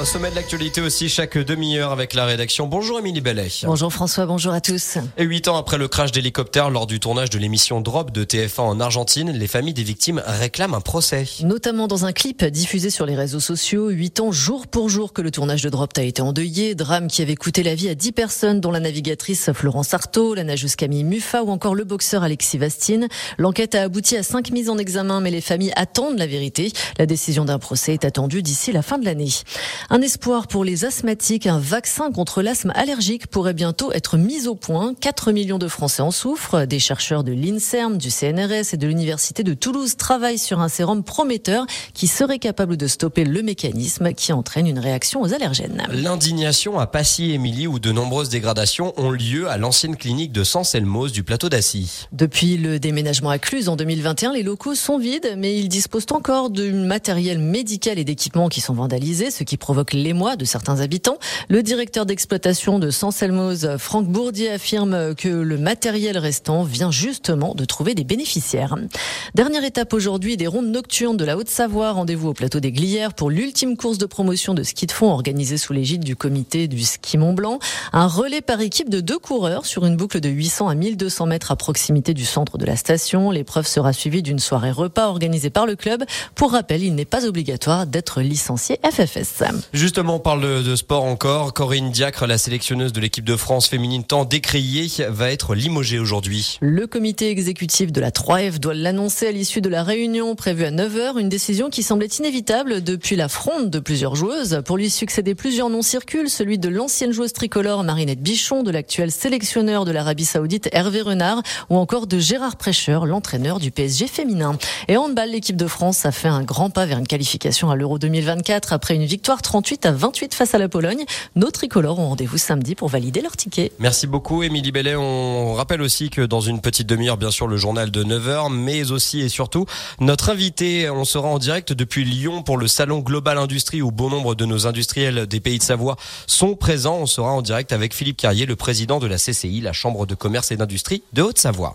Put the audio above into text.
Au sommet de l'actualité aussi, chaque demi-heure avec la rédaction. Bonjour Émilie Bellet. Bonjour François, bonjour à tous. Et huit ans après le crash d'hélicoptère lors du tournage de l'émission Drop de TF1 en Argentine, les familles des victimes réclament un procès. Notamment dans un clip diffusé sur les réseaux sociaux, huit ans jour pour jour que le tournage de Drop a été endeuillé, drame qui avait coûté la vie à dix personnes dont la navigatrice Florence Artaud, la nageuse Camille Muffa ou encore le boxeur Alexis Vastine. L'enquête a abouti à cinq mises en examen mais les familles attendent la vérité. La décision d'un procès est attendue d'ici la fin de l'année. Un espoir pour les asthmatiques, un vaccin contre l'asthme allergique pourrait bientôt être mis au point. 4 millions de Français en souffrent. Des chercheurs de l'INSERM, du CNRS et de l'Université de Toulouse travaillent sur un sérum prometteur qui serait capable de stopper le mécanisme qui entraîne une réaction aux allergènes. L'indignation à Passy-Émilie où de nombreuses dégradations ont lieu à l'ancienne clinique de Sanselmos du plateau d'Assy. Depuis le déménagement à Cluse en 2021, les locaux sont vides, mais ils disposent encore de matériel médical et d'équipements qui sont vandalisés, ce qui provoque l'émoi de certains habitants. Le directeur d'exploitation de Sanselmoz, Franck Bourdier, affirme que le matériel restant vient justement de trouver des bénéficiaires. Dernière étape aujourd'hui des rondes nocturnes de la Haute-Savoie. Rendez-vous au plateau des Glières pour l'ultime course de promotion de ski de fond organisée sous l'égide du comité du ski Mont Blanc. Un relais par équipe de deux coureurs sur une boucle de 800 à 1200 mètres à proximité du centre de la station. L'épreuve sera suivie d'une soirée repas organisée par le club. Pour rappel, il n'est pas obligatoire d'être licencié FFS. Justement, on parle de sport encore. Corinne Diacre, la sélectionneuse de l'équipe de France féminine tant décriée, va être limogée aujourd'hui. Le comité exécutif de la 3F doit l'annoncer à l'issue de la réunion prévue à 9h. Une décision qui semblait inévitable depuis la fronde de plusieurs joueuses. Pour lui succéder, plusieurs noms circulent. Celui de l'ancienne joueuse tricolore Marinette Bichon, de l'actuel sélectionneur de l'Arabie Saoudite Hervé Renard ou encore de Gérard Prêcheur, l'entraîneur du PSG féminin. Et handball, l'équipe de France a fait un grand pas vers une qualification à l'Euro 2024 après une victoire 38 à 28 face à la Pologne. Nos tricolores ont rendez-vous samedi pour valider leur ticket. Merci beaucoup, Émilie Bellet. On rappelle aussi que dans une petite demi-heure, bien sûr, le journal de 9h, mais aussi et surtout notre invité. On sera en direct depuis Lyon pour le salon Global Industrie où bon nombre de nos industriels des pays de Savoie sont présents. On sera en direct avec Philippe Carrier, le président de la CCI, la Chambre de commerce et d'industrie de Haute-Savoie.